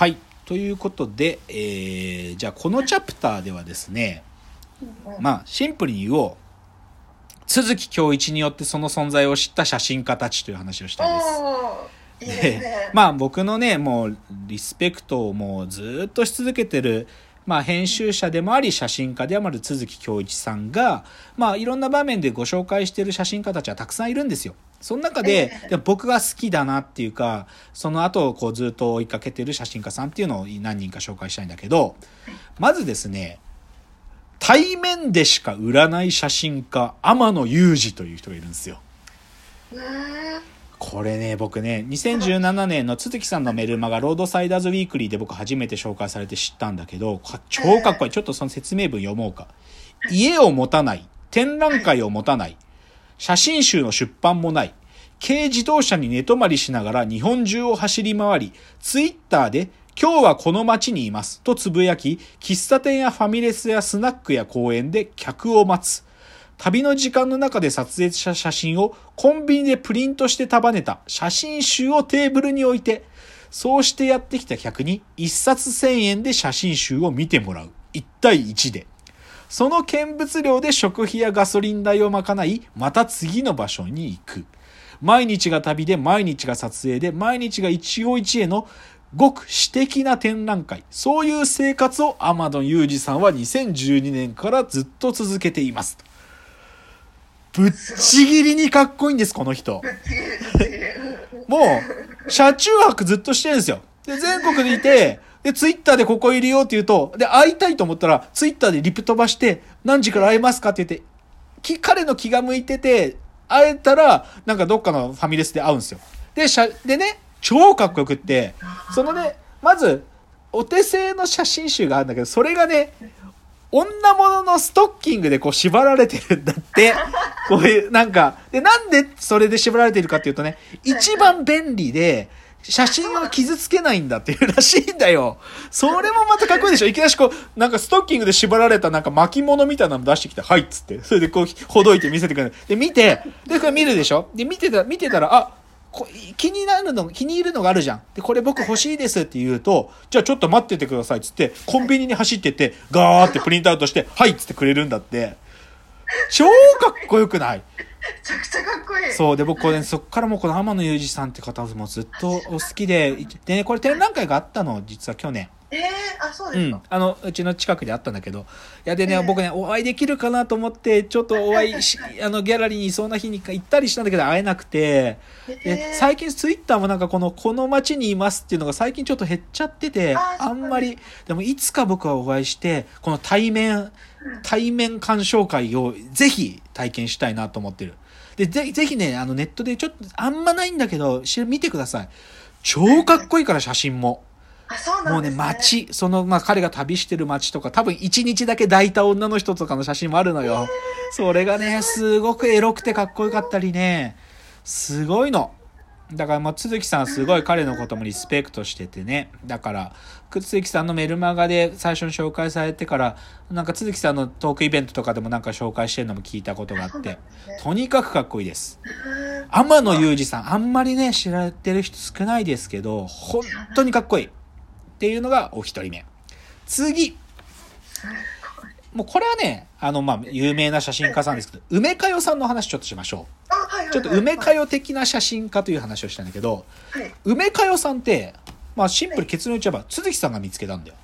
はい。ということで、えー、じゃあこのチャプターではですね、まあ、シンプルに言おう。鈴木京一によってその存在を知った写真家たちという話をしたいです。で。まあ僕のね、もうリスペクトをもうずっとし続けてる、まあ編集者でもあり写真家でもある鈴木京一さんが、まあいろんな場面でご紹介してる写真家たちはたくさんいるんですよ。その中で僕が好きだなっていうか、その後こうずっと追いかけてる写真家さんっていうのを何人か紹介したいんだけど、まずですね、対面でしか売らない写真家、天野裕二という人がいるんですよ。これね、僕ね、2017年の都築さんのメルマガ、ロードサイダーズウィークリーで僕初めて紹介されて知ったんだけど、か超かっこいい。ちょっとその説明文読もうか。家を持たない。展覧会を持たない。写真集の出版もない。軽自動車に寝泊まりしながら日本中を走り回り、ツイッターで今日はこの街にいますとつぶやき、喫茶店やファミレスやスナックや公園で客を待つ。旅の時間の中で撮影した写真をコンビニでプリントして束ねた写真集をテーブルに置いて、そうしてやってきた客に一冊千円で写真集を見てもらう。1対1で。その見物料で食費やガソリン代を賄い、また次の場所に行く。毎日が旅で、毎日が撮影で、毎日が一期一会のごく私的な展覧会。そういう生活を天野裕二さんは2012年からずっと続けています。ぶっちぎりにかっこいいんです、この人。もう、車中泊ずっとしてるんですよ。で、全国でいて、で、ツイッターでここいるよって言うと、で、会いたいと思ったら、ツイッターでリプ飛ばして、何時から会えますかって言って、き彼の気が向いてて、会えたら、なんかどっかのファミレスで会うんですよ。で、しゃ、でね、超かっこよくって、そのね、まず、お手製の写真集があるんだけど、それがね、女物のストッキングでこう縛られてるんだって。こういう、なんか、で、なんでそれで縛られてるかっていうとね、一番便利で、写真を傷つけないんだっていうらしいんだよ。それもまたかっこいいでしょいきなりこう、なんかストッキングで縛られたなんか巻物みたいなの出してきて、はいっつって。それでこう、ほどいて見せてくれる。で、見て、で、これ見るでしょで、見てた、見てたら、あ、こ気になるの、気に入るのがあるじゃん。で、これ僕欲しいですって言うと、じゃあちょっと待っててくださいっつって、コンビニに走ってって、ガーってプリントアウトして、はいっつってくれるんだって。超かっこよくない？めちゃくちゃかっこいい。そう。で、僕これ、ね、そっからもうこの天野裕二さんって方もずっとお好きで、でね、これ展覧会があったの、実は去年。えー、あ、そううんですか。。あの、うちの近くであったんだけど。いや、でね、ええ僕ね、お会いできるかなと思って、ちょっとお会いし、あの、ギャラリーにいそうな日に行ったりしたんだけど、会えなくて。で、えー最近ツイッターもなんかこの、この街にいますっていうのが最近ちょっと減っちゃってて、あんまり、でもいつか僕はお会いして、この対面、対面鑑賞会をぜひ体験したいなと思ってる。で、ぜひぜひね、あのネットでちょっと、あんまないんだけど、し見てください。超かっこいいから写真も。あ、そうなもうんね。街、その、まあ、彼が旅してる街とか、多分一日だけ抱いた女の人とかの写真もあるのよ。それがね、すごくエロくてかっこよかったりね、すごいの。だから、まあ、鈴木さんすごい彼のこともリスペクトしててね。だから、鈴木さんのメルマガで最初に紹介されてから、なんか鈴木さんのトークイベントとかでもなんか紹介してるのも聞いたことがあって、とにかくかっこいいです。うん天野裕二さん、あんまりね、知られてる人少ないですけど、本当にかっこいい。っていうのがお一人目。次。もうこれはね、あの、まあ、有名な写真家さんですけど、梅かよさんの話ちょっとしましょう。い。ちょっと梅かよ。よ的な写真家という話をしたんだけど、はい。梅かよさんって、まあ、シンプル結論言っちゃえば、鈴木さんが見つけたんだよ。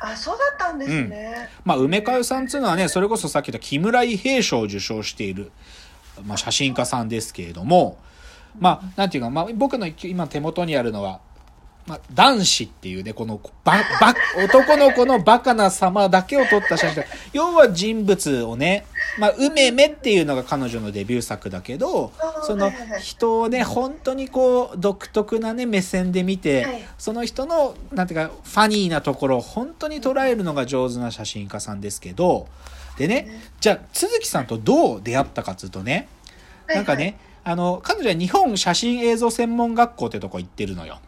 あ、そうだったんですね。まあ、梅かよさんっていうのはね、それこそさっき言った木村伊兵衛賞を受賞している、まあ、写真家さんですけれども、まあ、なんていうか、まあ、僕の今手元にあるのは、まあ、男子っていうね、この、ば、ば、男の子のバカな様だけを撮った写真。要は人物をね、まあ、梅めっていうのが彼女のデビュー作だけどその人をね、本当にこう、独特なね、目線で見て、はいその人の、なんていうか、ファニーなところを本当に捉えるのが上手な写真家さんですけど、でね、じゃあ、鈴木さんとどう出会ったかっていうとね、なんかね、あの、彼女は日本写真映像専門学校ってとこ行ってるのよ。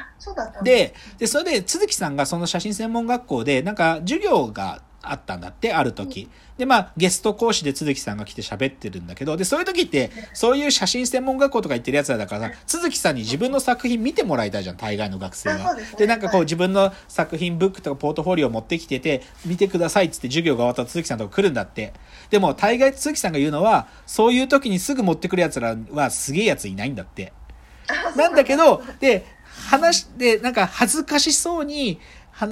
あ、そうだったんですで、で、それで、鈴木さんがその写真専門学校で、なんか授業があったんだって、ある時。で、まあ、ゲスト講師で都築さんが来て喋ってるんだけど、で、そういう時って、そういう写真専門学校とか行ってるやつらだからさ、都築さんに自分の作品見てもらいたいじゃん、大概の学生はです。ねで、なんかこうはい自分の作品ブックとかポートフォリオ持ってきてて、見てくださいっつって授業が終わったら都築さんのとこ来るんだって。でも、大概都築さんが言うのは、そういう時にすぐ持ってくるやつらはすげえやついないんだって。なんだけど、で、話で、なんか恥ずかしそうに、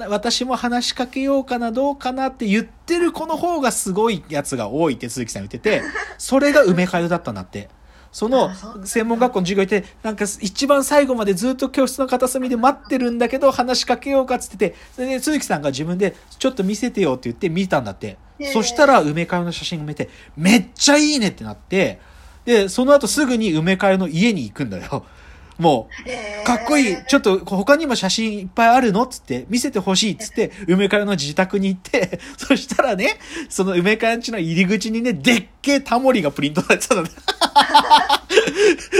私も話しかけようかな、どうかなって言ってる子の方がすごいやつが多いって鈴木さん言ってて、それが梅かゆだったんだって。その専門学校の授業行って、なんか一番最後までずっと教室の片隅で待ってるんだけど、話しかけようかっつってて、それで鈴木さんが自分でちょっと見せてよって言って見たんだって。そしたら梅かゆの写真を見て、めっちゃいいねってなって、で、その後すぐに梅かゆの家に行くんだよ。もう、えーかっこいい。ちょっと他にも写真いっぱいあるのつって、見せてほしいっつって、梅かよの自宅に行って、そしたらね、その梅かよんちの入り口にね、でっけえタモリがプリントされてたのね。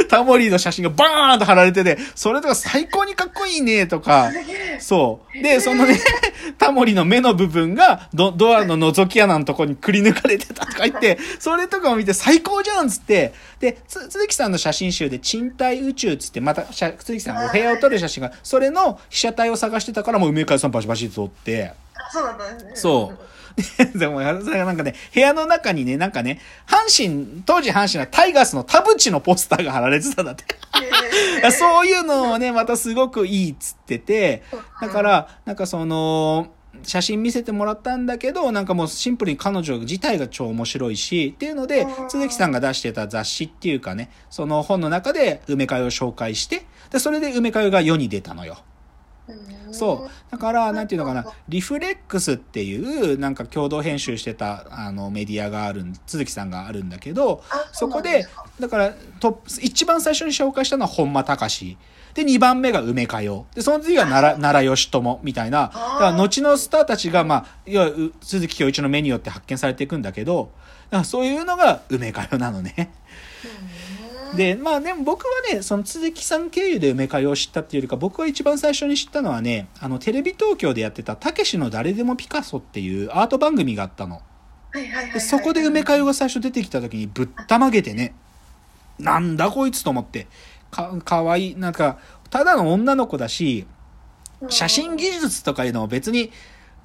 タモリの写真がバーンと貼られてて、それとか最高にかっこいいねとか、そう。で、そのね、タモリの目の部分がドドアの覗き穴のとこにくり抜かれてたとか言って、それとかを見て最高じゃんっつって、で、つ、鈴木さんの写真集で賃貸宇宙っつって、また、鈴木さんがお部屋を撮る写真が、それの被写体を探してたからもう梅川さんバシバシ撮って、あそうだったんですねそう。でも、それがなんかね、部屋の中にね、なんかね、阪神、当時阪神はタイガースの田淵のポスターが貼られてたんだって。えーそういうのをね、またすごくいいっつってて、だから、なんかその、写真見せてもらったんだけど、なんかもうシンプルに彼女自体が超面白いし、っていうのでう、ん鈴木さんが出してた雑誌っていうかね、その本の中で梅かゆを紹介して、で、それで梅かゆが世に出たのよ。うんそう。だから、なんていうのかな、リフレックスっていう、なんか共同編集してた、あの、メディアがあるん、鈴木さんがあるんだけど、あそこでだから、トップ、一番最初に紹介したのは本間隆。で、2番目が梅かよ。で、その次が奈良、奈良義朝みたいな、だから後のスターたちが、まあ、要は、う鈴木恭一の目によって発見されていくんだけど、だからそういうのが梅かよなのね。うんで、まあでも僕はね、その鈴木さん経由で梅かよを知ったっていうよりか、僕は一番最初に知ったのはね、あの、テレビ東京でやってた、たけしの誰でもピカソっていうアート番組があったの。でそこで梅かよが最初出てきた時にぶったまげてね、なんだこいつと思って、か、かわいい、なんか、ただの女の子だし、写真技術とかいうのも別に、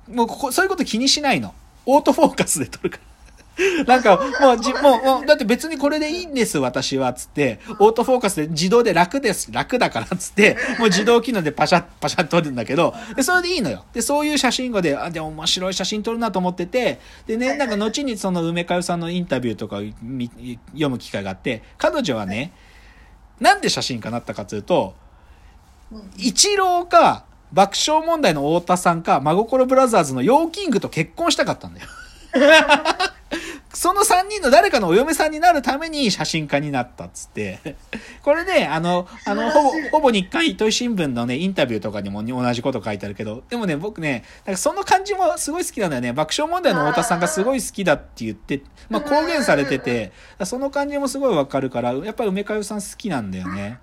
もうここ、そういうこと気にしないの。オートフォーカスで撮るから。なんか、もうじ、もう、もうだって別にこれでいいんです、私は、つって、オートフォーカスで自動で楽です、楽だから、つって、もう自動機能でパシャッ、パシャッと撮るんだけど、で、それでいいのよ。で、そういう写真後で、あ、でも面白い写真撮るなと思ってて、でね、なんか後にその梅佳代さんのインタビューとか読む機会があって、彼女はね、なんで写真家になったかというと、うんイチローか、爆笑問題の太田さんか、真心ブラザーズの YO-KING と結婚したかったんだよ。その3人の誰かのお嫁さんになるために写真家になったっつって。これね、あの、あの、ほぼ、ほぼ日刊糸井新聞のね、インタビューとかにも同じこと書いてあるけど、でもね、僕ね、なんかその感じもすごい好きなんだよね。爆笑問題の太田さんがすごい好きだって言って、まあ公言されてて、その感じもすごいわかるから、やっぱり梅かゆさん好きなんだよね。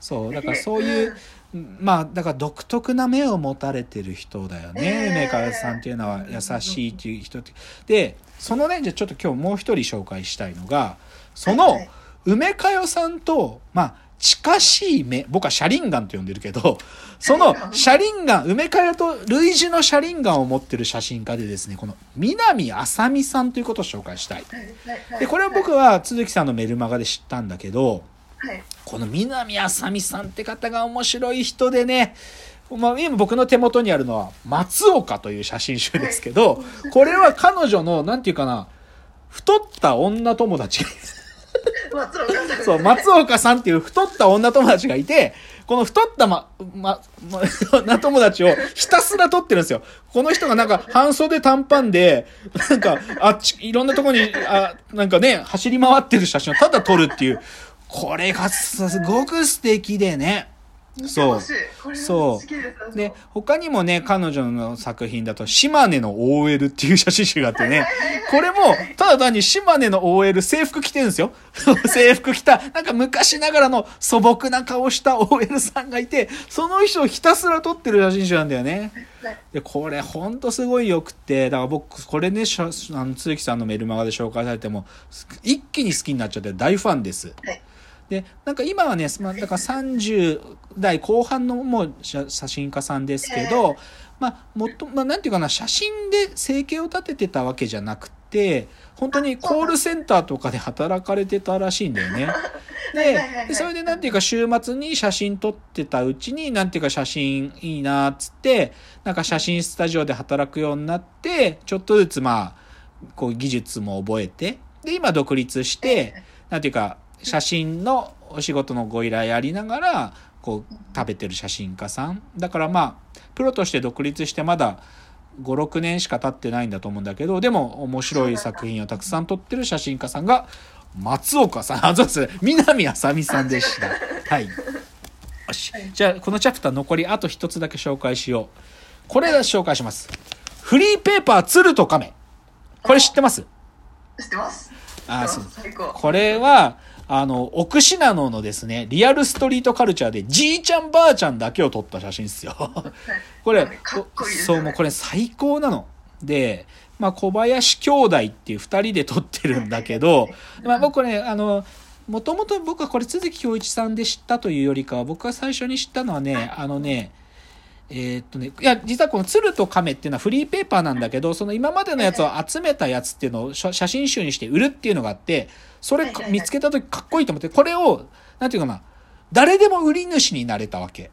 そう、だからそういう、まあ、だから独特な目を持たれてる人だよね、ええ梅川さんっていうのは優しいっていう人って。で、そのね、じゃあちょっと今日もう一人紹介したいのが、その梅かよさんと、まあ、近しい目、僕はシャリンガンと呼んでるけど、そのシャリンガン、梅かよと類似のシャリンガンを持ってる写真家でですね、この南あさみさんということを紹介したい。で、これは僕は鈴木さんのメルマガで知ったんだけど、はい。この南あさみさんって方が面白い人でね、まあ、今僕の手元にあるのは松岡という写真集ですけど、これは彼女の、なんていうかな、太った女友達が松岡さんそう、松岡さんっていう太った女友達がいて、この太ったま、ま、ま、女友達をひたすら撮ってるんですよ。この人がなんか半袖短パンで、なんか、あっち、いろんなとこに、あ、なんかね、走り回ってる写真をただ撮るっていう、これがすごく素敵でね。そう。そう。で他にもね、彼女の作品だと、島根の OL っていう写真集があってね、これも、ただ単に島根の OL 制服着てるんですよ。制服着た、なんか昔ながらの素朴な顔した OL さんがいて、その人をひたすら撮ってる写真集なんだよね。はいで、これほんとすごい良くて、だから僕、これね、あの、鈴木さんのメルマガで紹介されても、す一気に好きになっちゃって大ファンです。はいで、なんか今はね、まあ、だから30代後半のもう写写真家さんですけど、まあ、もっと、まあ、なんていうかな、写真で生計を立ててたわけじゃなくて、本当にコールセンターとかで働かれてたらしいんだよね。でそれでなんていうか週末に写真撮ってたうちに、なんていうか写真いいなっつって、なんか写真スタジオで働くようになって、ちょっとずつまあ、こう技術も覚えて、で、今独立して、なんていうか、写真のお仕事のご依頼ありながら、こう、食べてる写真家さん。だからまあ、プロとして独立してまだ5、6年しか経ってないんだと思うんだけど、でも面白い作品をたくさん撮ってる写真家さんが、松岡さん、あ、そうです。南あさみさんでした。はい。よし。じゃあ、このチャプター残りあと一つだけ紹介しよう。これ紹介します。フリーペーパー鶴と亀。これ知ってます？知ってます？あ、そう。これは、あの、奥信濃のですね、リアルストリートカルチャーで、じいちゃんばあちゃんだけを撮った写真ですよ。これ、こいいですそう、もうこれ最高なの。で、まあ、小林兄弟っていう二人で撮ってるんだけど、まあ、僕ね、あの、もともと僕はこれ、鈴木恭一さんで知ったというよりかは、僕が最初に知ったのはね、あのね、えーっとね、いや、実はこの鶴と亀っていうのはフリーペーパーなんだけど、その今までのやつを集めたやつっていうのを写写真集にして売るっていうのがあって、それ見つけた時かっこいいと思って、これを、なんていうかな、誰でも売り主になれたわけ。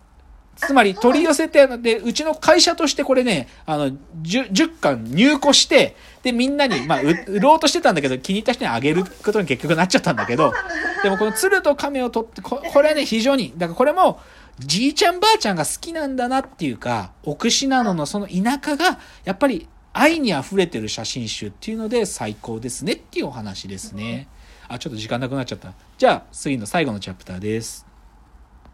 つまり取り寄せて、で、うちの会社としてこれね、あの、10, 10巻入庫して、で、みんなに、まあ、う売ろうとしてたんだけど、気に入った人にあげることに結局なっちゃったんだけど、でもこの鶴と亀を取って、ここれはね、非常に、だからこれも、じいちゃんばあちゃんが好きなんだなっていうか、奥信濃のその田舎が、やっぱり愛に溢れてる写真集っていうので最高ですねっていうお話ですね。あ、ちょっと時間なくなっちゃった。じゃあ、次の最後のチャプターです。